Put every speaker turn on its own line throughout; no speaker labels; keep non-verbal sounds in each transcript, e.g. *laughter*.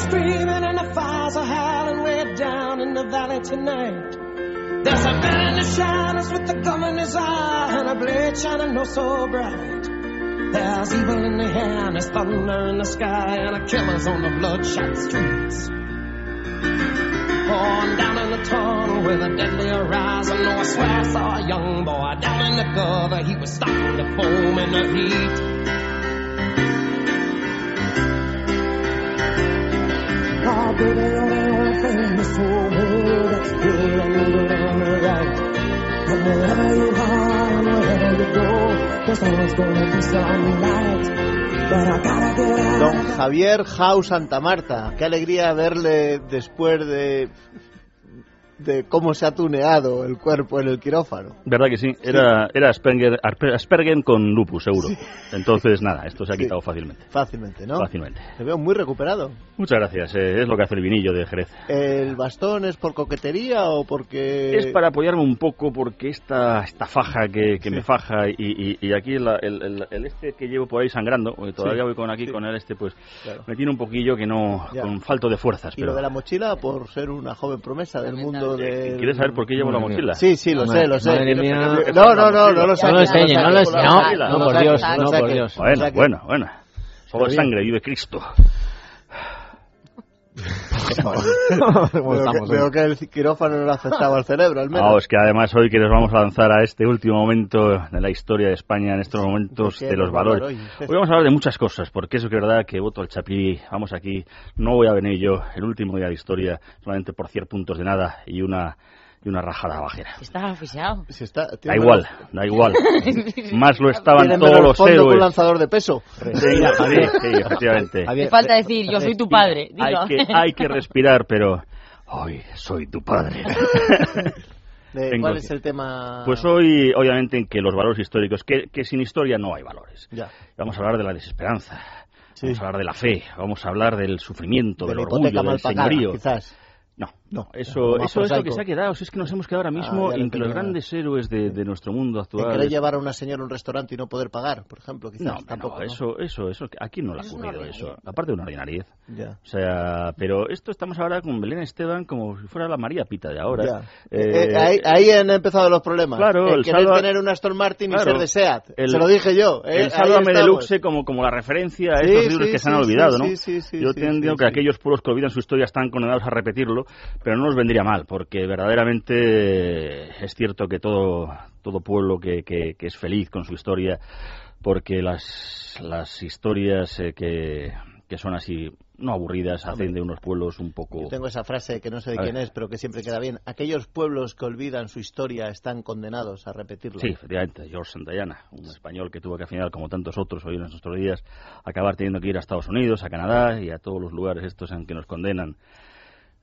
screaming and the fires are howling way down in the valley tonight. There's a man in the shadows with the gum in his eye and a blade shining no so bright. There's evil in the air and there's thunder in the sky and a killer's on the bloodshot streets. On down in the tunnel with a deadly horizon. Oh, I swear I saw a young boy down in the gutter. He was starting to foam in the heat.
Don Javier Jau Santa Marta. Qué alegría verle después de de cómo se ha tuneado el cuerpo en el quirófano.
¿Verdad que sí? Era, era Asperger, con lupus, seguro. Entonces, nada, esto se ha
Sí.
quitado fácilmente.
Fácilmente, ¿no?
Fácilmente.
Te veo muy recuperado.
Muchas gracias. eh, es lo que hace el vinillo de Jerez.
¿El bastón es por coquetería o porque...?
Es para apoyarme un poco porque esta, esta faja que, que me faja y, y- y aquí la- el, el- el este que llevo por ahí sangrando, porque todavía
Sí,
voy con aquí
sí.
con el este, pues
Claro.
me tiene un poquillo que no,
Ya.
con falto de fuerzas.
Y
Pero
lo de la mochila por ser una joven promesa del mundo de...
¿Quieres saber por qué llevo la mochila?
Sí, sí, lo sé, lo sé.
Madre mía.
No, no, no, no lo
No
saques.
lo enseñe, no lo
saques
enseñe.
por la
No, no, por Dios, no, por Dios.
Bueno, bueno, bueno.
Bien.
sangre, vive Cristo. *laughs*
¿Cómo *laughs*
Veo que, veo que el quirófano no le afectaba al cerebro, al menos.
No, es que además hoy que nos vamos a lanzar a este último momento de la historia de España, en estos momentos
¿De
los
vamos
valores.
hoy?
Vamos a hablar de muchas cosas, porque es verdad que voto al Chapí, vamos aquí, no voy a venir yo, el último día de historia, solamente por 100 puntos de nada y una y una rajada bajera.
Estás aficionado.
Si está,
Da igual, da igual. *laughs* Más lo estaban
tiene
todos los
fondo
héroes.
lanzador de peso.
Sí, sí, *laughs* sí, efectivamente.
Javier,
falta decir, yo soy tu padre.
Hay que, hay que respirar, pero hoy soy tu padre.
De- *laughs*
Tengo
¿Cuál es el tema?
Pues hoy, obviamente, en que los valores históricos, que, que sin historia no hay valores.
Ya.
Vamos a hablar de la desesperanza,
Sí.
vamos a hablar de la fe, vamos a hablar del sufrimiento,
de
del orgullo, del señorío.
quizás.
No,
No,
eso,
más
eso es lo que se ha quedado. Si es que nos hemos quedado ahora mismo
Ah, ya lo
en que los grandes héroes de, de nuestro mundo actual.
querer llevar a una señora a un restaurante y no poder pagar, por ejemplo, quizás
No,
tampoco.
no,
¿no?
eso, eso, eso, aquí no le ha
es
ocurrido eso. Aparte de una ordinariedad.
Ya.
O sea, pero esto estamos ahora con Belén Esteban como si fuera la María Pita de ahora.
Ya.
Eh,
Eh, ahí, ahí han empezado los problemas.
Claro,
el
el
querer
Salva-
tener un Aston Martin
Claro,
y ser de SEAT.
el-
Se lo dije yo. eh,
el Sálvame. Deluxe como, como la referencia a
Sí,
estos libros
sí,
que se han olvidado, ¿no? Yo
sí,
entiendo
sí,
que aquellos pueblos que olvidan su historia están condenados a repetirlo, pero no nos vendría mal, porque verdaderamente es cierto que todo, todo pueblo que, que- que es feliz con su historia, porque las, las historias eh, que, que son así, no aburridas, hacen de unos pueblos un poco...
Yo tengo esa frase que no sé de quién es, pero que siempre queda bien. Aquellos pueblos que olvidan su historia están condenados a repetirlo.
Sí, efectivamente, George Santayana, un español que tuvo que al final, como tantos otros hoy en nuestros días, acabar teniendo que ir a Estados Unidos, a Canadá y a todos los lugares estos en que nos condenan.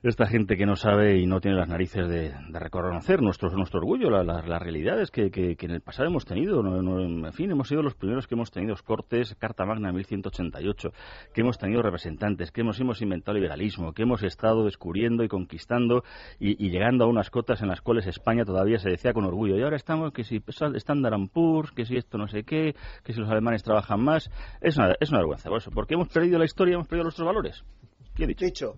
Esta gente que no sabe y no tiene las narices de, reconocer nuestro, nuestro orgullo, la- la- las realidades que, que- en el pasado hemos tenido. No- no- en fin, hemos sido los primeros que hemos tenido Cortes, Carta Magna 1188, que hemos tenido representantes, que hemos, hemos inventado liberalismo, que hemos estado descubriendo y conquistando y, llegando a unas cotas en las cuales España todavía se decía con orgullo. Y ahora estamos que si Standard Poor's, que si esto no sé qué, que si los alemanes trabajan más. Es una, es una vergüenza, por eso, porque hemos perdido la historia, hemos perdido nuestros valores. ¿Qué he? Dicho,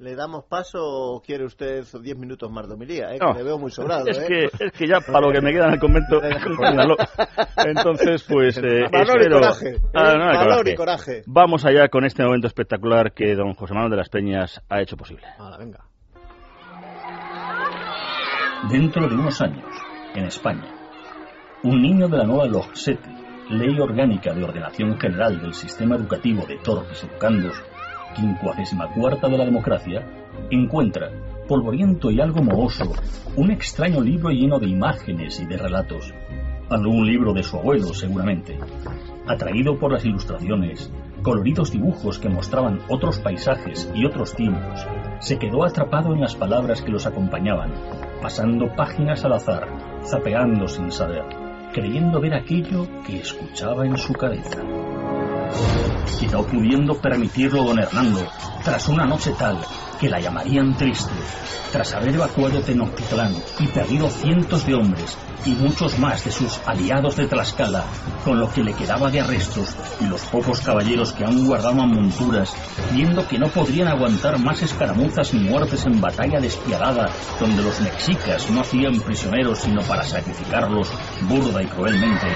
¿le damos paso o quiere usted 10 minutos más de homilía? Eh?
No.
Que le veo muy sobrado.
Es
¿eh?
que, es que ya para lo que me queda en el convento, *laughs* entonces pues eh,
Valor y
espero-
coraje.
Ah,
¿eh?
no, no,
Valor
coraje.
y coraje.
Vamos allá con este momento espectacular que don José Manuel de las Peñas ha hecho posible.
Hala, venga.
Dentro de unos años, en España, un niño de la nueva LOGSETE, Ley Orgánica de Ordenación General del Sistema Educativo de Torres Educandos, 54 de la democracia, encuentra, polvoriento y algo mohoso, un extraño libro lleno de imágenes y de relatos. Algún libro de su abuelo, seguramente. Atraído por las ilustraciones, coloridos dibujos que mostraban otros paisajes y otros tiempos, se quedó atrapado en las palabras que los acompañaban, pasando páginas al azar, zapeando sin saber, creyendo ver aquello que escuchaba en su cabeza. Y no pudiendo permitirlo don Hernando, tras una noche tal,
que la llamarían triste, tras haber evacuado Tenochtitlán y perdido cientos de hombres y muchos más de sus aliados de Tlaxcala, con lo que le quedaba de arrestos y los pocos caballeros que aún guardaban monturas, viendo que no podrían aguantar más escaramuzas ni muertes en batalla despiadada, donde los mexicas no hacían prisioneros sino para sacrificarlos burda y cruelmente,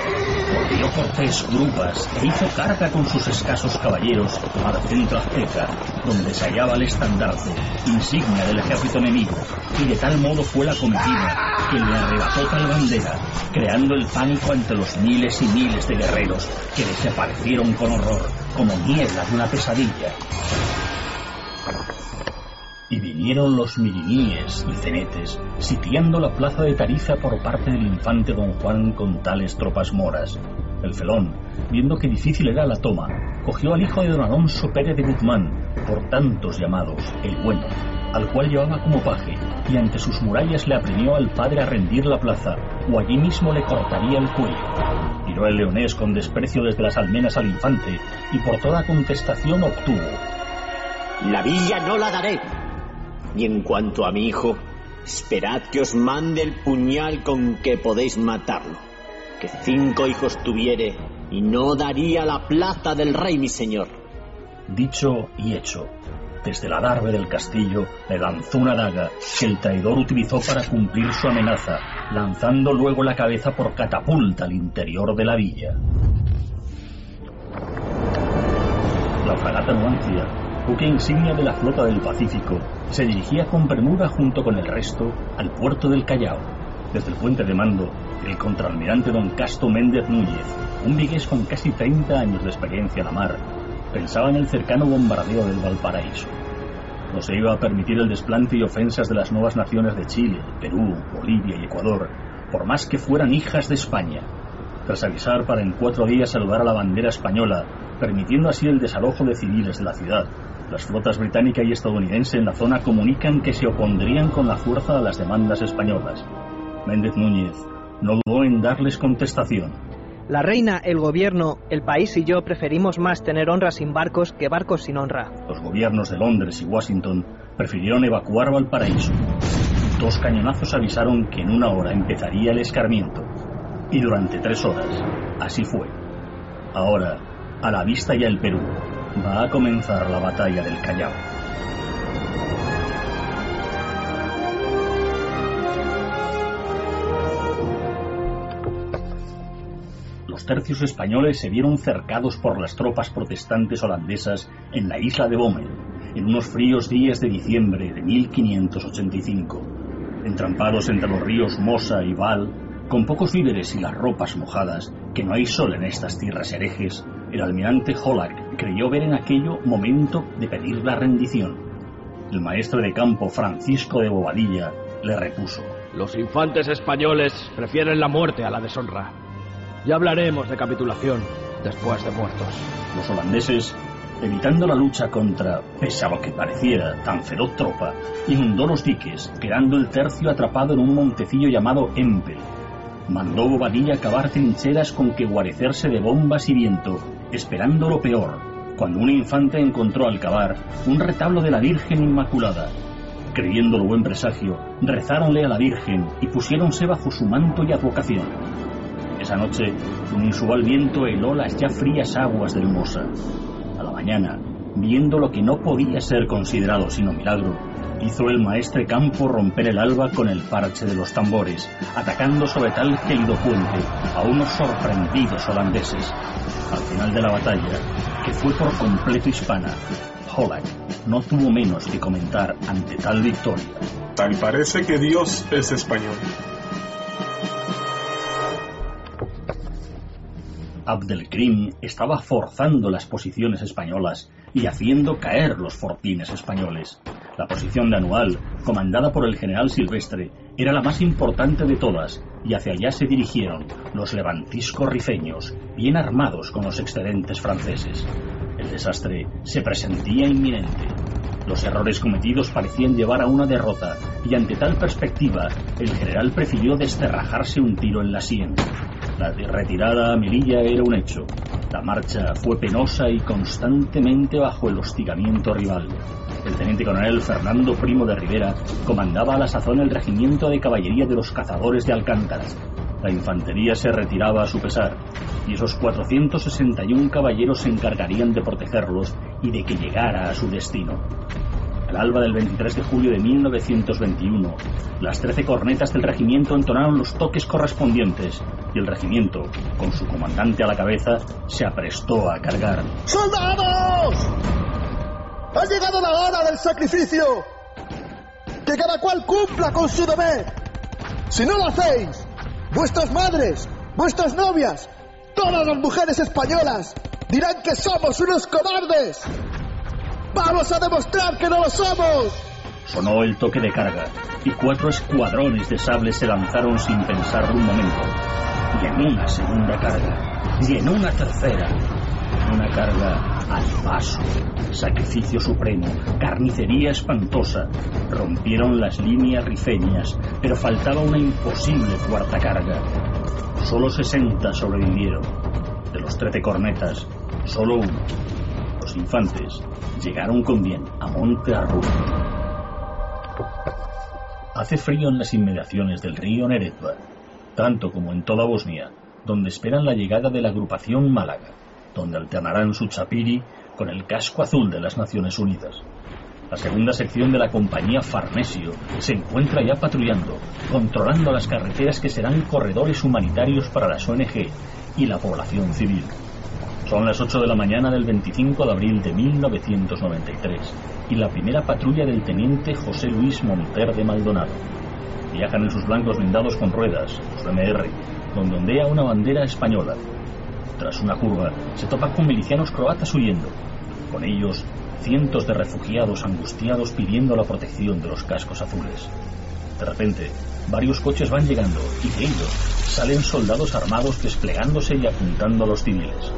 volvió Cortés grupas e hizo carga con sus escasos caballeros al centro azteca, donde se hallaba el estandarte, insignia del ejército enemigo, y de tal modo fue la comitiva que le arrebató tal bandera, creando el pánico ante los miles y miles de guerreros que desaparecieron con horror, como niebla de una pesadilla. Y vinieron los miriníes y cenetes, sitiando la plaza de Tariza por parte del infante don Juan con tales tropas moras. El felón, viendo que difícil era la toma, cogió al hijo de don Alonso Pérez de Guzmán, por tantos llamados, el bueno, al cual llevaba como paje, y ante sus murallas le apremió al padre a rendir la plaza, o allí mismo le cortaría el cuello. Tiró el leonés con desprecio desde las almenas al infante, y por toda contestación obtuvo.
La villa no la daré. Y en cuanto a mi hijo, esperad que os mande el puñal con que podéis matarlo. Que cinco hijos tuviere, y no daría la plaza del rey mi señor.
Dicho y hecho. Desde la adarve del castillo le lanzó una daga que el traidor utilizó para cumplir su amenaza, lanzando luego la cabeza por catapulta al interior de la villa. La fragata Nuancia, buque insignia de la flota del Pacífico, se dirigía con premura junto con el resto al puerto del Callao. Desde el puente de mando, el contraalmirante don Casto Méndez Núñez, un vigués con casi 30 años de experiencia en la mar, pensaba en el cercano bombardeo del Valparaíso. No se iba a permitir el desplante y ofensas de las nuevas naciones de Chile, Perú, Bolivia y Ecuador, por más que fueran hijas de España. Tras avisar para en cuatro días saludar a la bandera española, permitiendo así el desalojo de civiles de la ciudad, las flotas británica y estadounidense en la zona comunican que se opondrían con la fuerza a las demandas españolas. Méndez Núñez no dudó en darles contestación.
La reina, el gobierno, el país y yo preferimos más tener honras sin barcos que barcos sin honra.
Los gobiernos de Londres y Washington prefirieron evacuar Valparaíso. Dos cañonazos avisaron que en una hora empezaría el escarmiento. Y durante tres horas, así fue. Ahora, a la vista ya el Perú, va a comenzar la batalla del Callao. Los tercios españoles se vieron cercados por las tropas protestantes holandesas en la isla de Bommel, en unos fríos días de diciembre de 1585. Entrampados entre los ríos Mosa y Val, con pocos víveres y las ropas mojadas, que no hay sol en estas tierras herejes, el almirante Hollack creyó ver en aquello momento de pedir la rendición. El maestre de campo Francisco de Bobadilla le repuso.
Los infantes españoles prefieren la muerte a la deshonra. Ya hablaremos de capitulación después de muertos.
Los holandeses, evitando la lucha contra, pese que pareciera, tan feroz tropa, inundó los diques, quedando el tercio atrapado en un montecillo llamado Empel. Mandó Bobadilla cavar trincheras con que guarecerse de bombas y viento, esperando lo peor, cuando un infante encontró al cavar un retablo de la Virgen Inmaculada. Creyéndolo buen presagio, rezáronle a la Virgen y pusiéronse bajo su manto y advocación. Esa noche, un inusual viento heló las ya frías aguas del Mosa. A la mañana, viendo lo que no podía ser considerado sino milagro, hizo el maestre campo romper el alba con el parche de los tambores, atacando sobre tal querido puente a unos sorprendidos holandeses. Al final de la batalla, que fue por completo hispana, Hollack no tuvo menos que comentar ante tal victoria.
Tal parece que Dios es español.
Abdelkrim estaba forzando las posiciones españolas y haciendo caer los fortines españoles. La posición de Anual, comandada por el general Silvestre, era la más importante de todas, y hacia allá se dirigieron los levantiscos rifeños, bien armados con los excedentes franceses. El desastre se presentía inminente. Los errores cometidos parecían llevar a una derrota, y ante tal perspectiva, el general prefirió desterrajarse un tiro en la sien. La retirada a Melilla era un hecho. La marcha fue penosa y constantemente bajo el hostigamiento rival. El teniente coronel Fernando Primo de Rivera comandaba a la sazón el regimiento de caballería de los cazadores de Alcántara. La infantería se retiraba a su pesar y esos 461 caballeros se encargarían de protegerlos y de que llegara a su destino. Al alba del 23 de julio de 1921, las 13 cornetas del regimiento entonaron los toques correspondientes y el regimiento, con su comandante a la cabeza, se aprestó a cargar.
¡Soldados! Ha llegado la hora del sacrificio. Que cada cual cumpla con su deber. Si no lo hacéis, vuestras madres, vuestras novias, todas las mujeres españolas dirán que somos unos cobardes. ¡Vamos a demostrar que no lo somos!
Sonó el toque de carga y cuatro escuadrones de sables se lanzaron sin pensarlo un momento. Y en una segunda carga, y en una tercera, una carga al paso, sacrificio supremo, carnicería espantosa. Rompieron las líneas rifeñas, pero faltaba una imposible cuarta carga. Solo 60 sobrevivieron. De los 13 cornetas, solo uno. Infantes llegaron con bien a Monte Arruga. Hace frío en las inmediaciones del río Neretva, tanto como en toda Bosnia, donde esperan la llegada de la agrupación Málaga, donde alternarán su chapiri con el casco azul de las Naciones Unidas. La segunda sección de la compañía Farnesio se encuentra ya patrullando, controlando las carreteras que serán corredores humanitarios para las ONG y la población civil. Son las 8 de la mañana del 25 de abril de 1993 y la primera patrulla del teniente José Luis Monter de Maldonado. Viajan en sus blancos blindados con ruedas, los MR, donde ondea una bandera española. Tras una curva, se topa con milicianos croatas huyendo. Con ellos, cientos de refugiados angustiados pidiendo la protección de los cascos azules. De repente, varios coches van llegando y de ellos salen soldados armados desplegándose y apuntando a los civiles.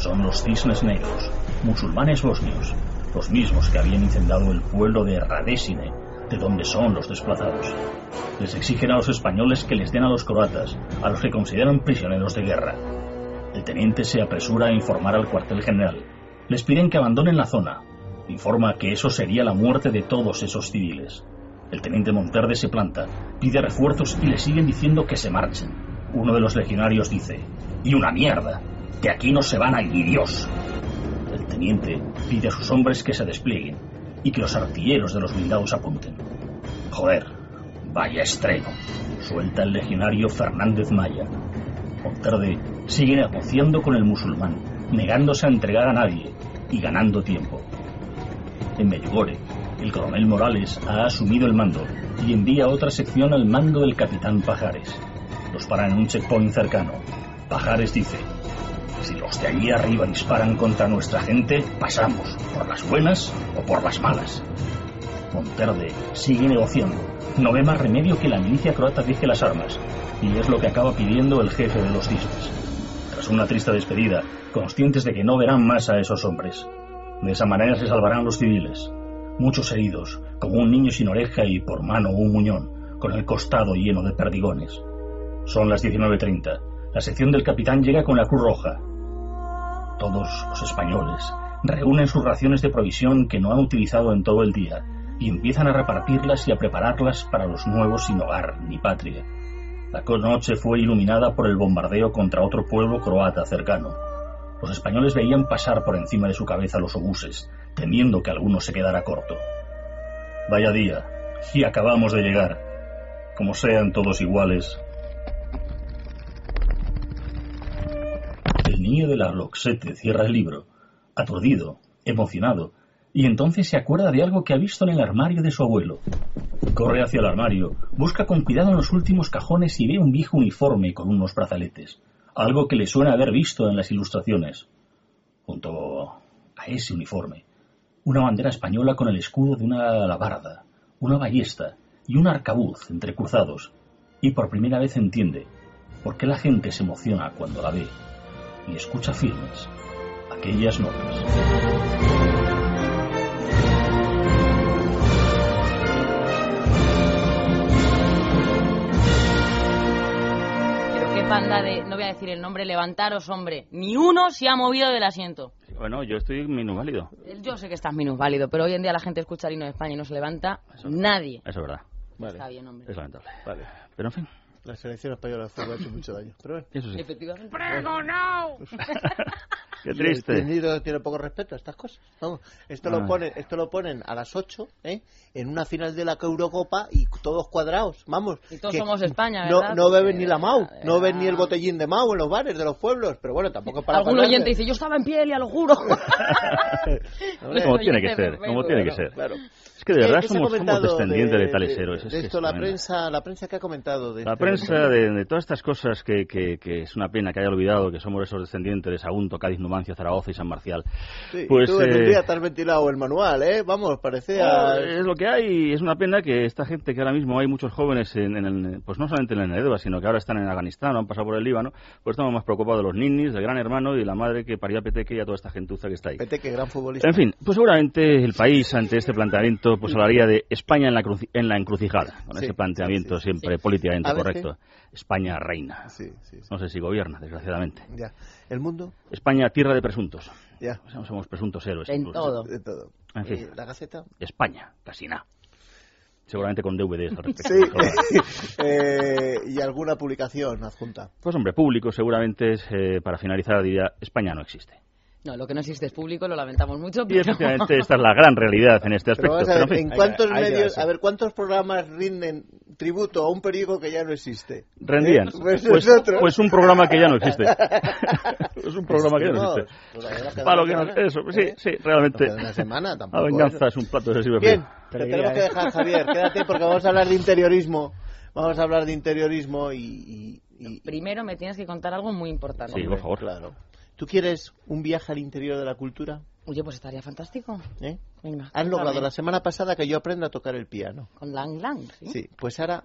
Son los cisnes negros, musulmanes bosnios, los mismos que habían incendiado el pueblo de Radesine, de donde son los desplazados. Les exigen a los españoles que les den a los croatas, a los que consideran prisioneros de guerra. El teniente se apresura a informar al cuartel general. Les piden que abandonen la zona. Informa que eso sería la muerte de todos esos civiles. El teniente Monterde se planta, pide refuerzos y le siguen diciendo que se marchen. Uno de los legionarios dice, y una mierda, de aquí no se van a ir Dios. El teniente pide a sus hombres que se desplieguen y que los artilleros de los blindados apunten. Joder, vaya estreno, suelta el legionario Fernández Maya. Monterde sigue negociando con el musulmán, negándose a entregar a nadie y ganando tiempo. En Medjugorje, el coronel Morales ha asumido el mando y envía otra sección al mando del capitán Pajares. Los paran en un checkpoint cercano. Pajares dice, si los de allí arriba disparan contra nuestra gente, pasamos, por las buenas o por las malas. Monterde sigue negociando. No ve más remedio que la milicia croata deje las armas, y es lo que acaba pidiendo el jefe de los cisnes. Tras una triste despedida, conscientes de que no verán más a esos hombres. De esa manera se salvarán los civiles. Muchos heridos, como un niño sin oreja y por mano un muñón, con el costado lleno de perdigones. Son las 19.30. La sección del capitán llega con la Cruz Roja. Todos los españoles reúnen sus raciones de provisión que no han utilizado en todo el día y empiezan a repartirlas y a prepararlas para los nuevos sin hogar ni patria. La noche fue iluminada por el bombardeo contra otro pueblo croata cercano. Los españoles veían pasar por encima de su cabeza los obuses, temiendo que alguno se quedara corto. Vaya día, y acabamos de llegar. Como sean todos iguales. Niño de la Loxete cierra el libro, aturdido, emocionado, y entonces se acuerda de algo que ha visto en el armario de su abuelo. Corre hacia el armario, busca con cuidado en los últimos cajones y ve un viejo uniforme con unos brazaletes, algo que le suena haber visto en las ilustraciones. Junto a ese uniforme, una bandera española con el escudo de una alabarda, una ballesta y un arcabuz entrecruzados, y por primera vez entiende por qué la gente se emociona cuando la ve y escucha firmes aquellas notas.
Pero qué panda de, no voy a decir el nombre, levantaros, hombre. Ni uno se ha movido del asiento.
Bueno, yo estoy minusválido.
Yo sé que estás minusválido, pero hoy en día la gente escucha el himno de España y no se levanta nadie.
Eso es verdad.
Vale.
Está bien, hombre.
Es lamentable.
Vale.
Pero en fin,
La selección española de fútbol ha hecho mucho daño. Pero bueno.
eso sí.
Efectivamente. *laughs*
Qué triste.
El tiene poco respeto a estas cosas. Vamos, esto lo
Ay.
ponen, esto lo ponen a las 8, ¿eh? En una final de la Eurocopa y todos cuadrados, vamos.
Y todos
que
somos España,
no,
¿verdad?
no beben
Porque,
ni la Mau,
de
no ven
verdad.
ni el botellín de Mau en los bares de los pueblos, pero bueno, tampoco es para
Algún oyente dice, yo estaba en piel, ya lo juro. *laughs*
Hombre,
Como tiene que ser, como tiene que
claro,
ser.
claro.
Es que de
¿Qué-
verdad somos, somos descendientes de,
de-
tales
de-
héroes. es
de esto
es
la
tremendo.
prensa, la prensa que ha comentado de
La
este
prensa de, todas estas cosas que, que- que es una pena que haya olvidado que somos esos descendientes de Sagunto, Cádiz, Numancia, Zaragoza y San Marcial.
Sí,
pues
tú
eh,
día te has ventilado el manual, ¿eh? Vamos, parecía...
es lo que hay y es una pena que esta gente que ahora mismo hay muchos jóvenes en, en el, pues no solamente en el Nedeva, sino que ahora están en Afganistán o han pasado por el Líbano, pues estamos más preocupados de los ninis, del gran hermano y de la madre que paría Peteque y a toda esta gentuza que está ahí.
Vete, que gran futbolista.
En fin, pues seguramente el país ante este planteamiento pues hablaría de España en la, cruci- en la encrucijada, con
Sí,
ese planteamiento
sí, sí.
siempre políticamente correcto. España reina.
Sí, sí, sí.
No sé si gobierna, desgraciadamente.
Ya. ¿El mundo?
España tierra de presuntos.
Ya.
Somos, somos presuntos héroes.
En
incluso.
todo.
De todo.
En fin.
¿Y ¿La Gaceta?
España, casi nada. Seguramente con DVDs al respecto.
Sí. *laughs* Eh, ¿Y alguna publicación adjunta?
Pues hombre, público seguramente es, eh, para finalizar diría, España no existe.
No, lo que no existe es público, lo lamentamos mucho,
Y
pero...
efectivamente *laughs* esta es la gran realidad en este
Pero
aspecto.
vamos a ver,
pero, en fin,
¿en cuántos
hay
medios,
darse.
a ver, cuántos programas rinden tributo a un periódico que ya no existe?
rendían.
¿Eh? Pues
Pues, pues un programa que ya no existe. *laughs* es un programa que ya no existe.
pues
Para lo que no- eso,
semana,
sí,
¿eh?
sí, realmente.
No una semana tampoco.
La venganza
¿eh?
es un plato de
Bien, te tenemos que dejar, Javier. Quédate porque vamos a hablar de interiorismo. Vamos a hablar de interiorismo y... y- y-
Primero me tienes que contar algo muy importante.
Sí, por favor.
Claro. ¿Tú quieres un viaje al interior de la cultura?
Oye, pues estaría fantástico.
¿Eh?
Venga,
Has logrado la semana pasada que yo aprenda a tocar el piano.
Con Lang Lang, ¿sí?
Sí, pues ahora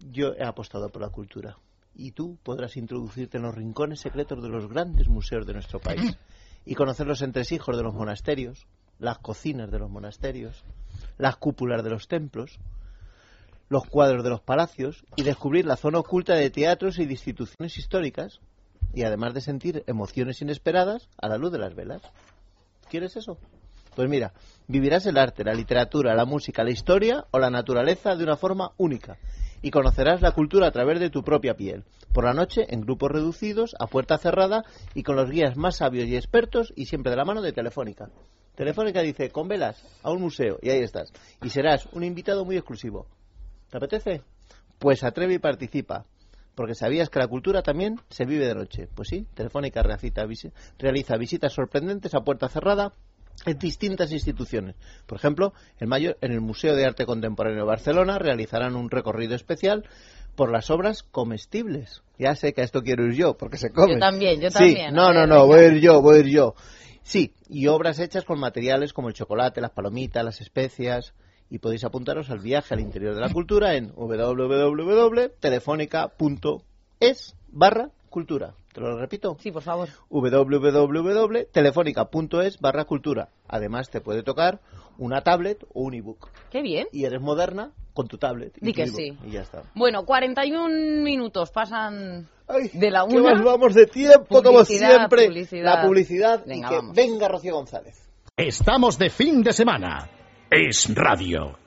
yo he apostado por la cultura. Y tú podrás introducirte en los rincones secretos de los grandes museos de nuestro país *clears throat* y conocer los entresijos de los monasterios, las cocinas de los monasterios, las cúpulas de los templos, los cuadros de los palacios y descubrir la zona oculta de teatros y de instituciones históricas y además de sentir emociones inesperadas a la luz de las velas. ¿Quieres eso? Pues mira, vivirás el arte, la literatura, la música, la historia o la naturaleza de una forma única y conocerás la cultura a través de tu propia piel. Por la noche, en grupos reducidos, a puerta cerrada y con los guías más sabios y expertos y siempre de la mano de Telefónica. Telefónica dice, con velas, a un museo y ahí estás. Y serás un invitado muy exclusivo. ¿Te apetece? Pues atreve y participa. Porque sabías que la cultura también se vive de noche. Pues sí, Telefónica realiza, visi- realiza visitas sorprendentes a puerta cerrada en distintas instituciones. Por ejemplo, en mayo en el Museo de Arte Contemporáneo de Barcelona realizarán un recorrido especial por las obras comestibles. Ya sé que a esto quiero ir yo, porque se comen.
Yo también, yo
Sí,
también.
no, no, no, voy a ir yo, voy a ir yo. Sí, y obras hechas con materiales como el chocolate, las palomitas, las especias. Y podéis apuntaros al viaje al interior de la cultura en www.telefonica.es barra cultura. Te lo repito.
Sí, por favor.
www.telefonica.es barra cultura. Además te puede tocar una tablet o un ebook.
Qué bien.
Y eres moderna con tu tablet. y
Di
tu
que sí.
Y ya está.
Bueno, 41 minutos pasan
Ay,
de la
¿qué
una.
más vamos de tiempo, como siempre.
publicidad.
La publicidad.
Venga,
y que
vamos.
venga Rocío González.
Estamos de fin de semana. Es radio.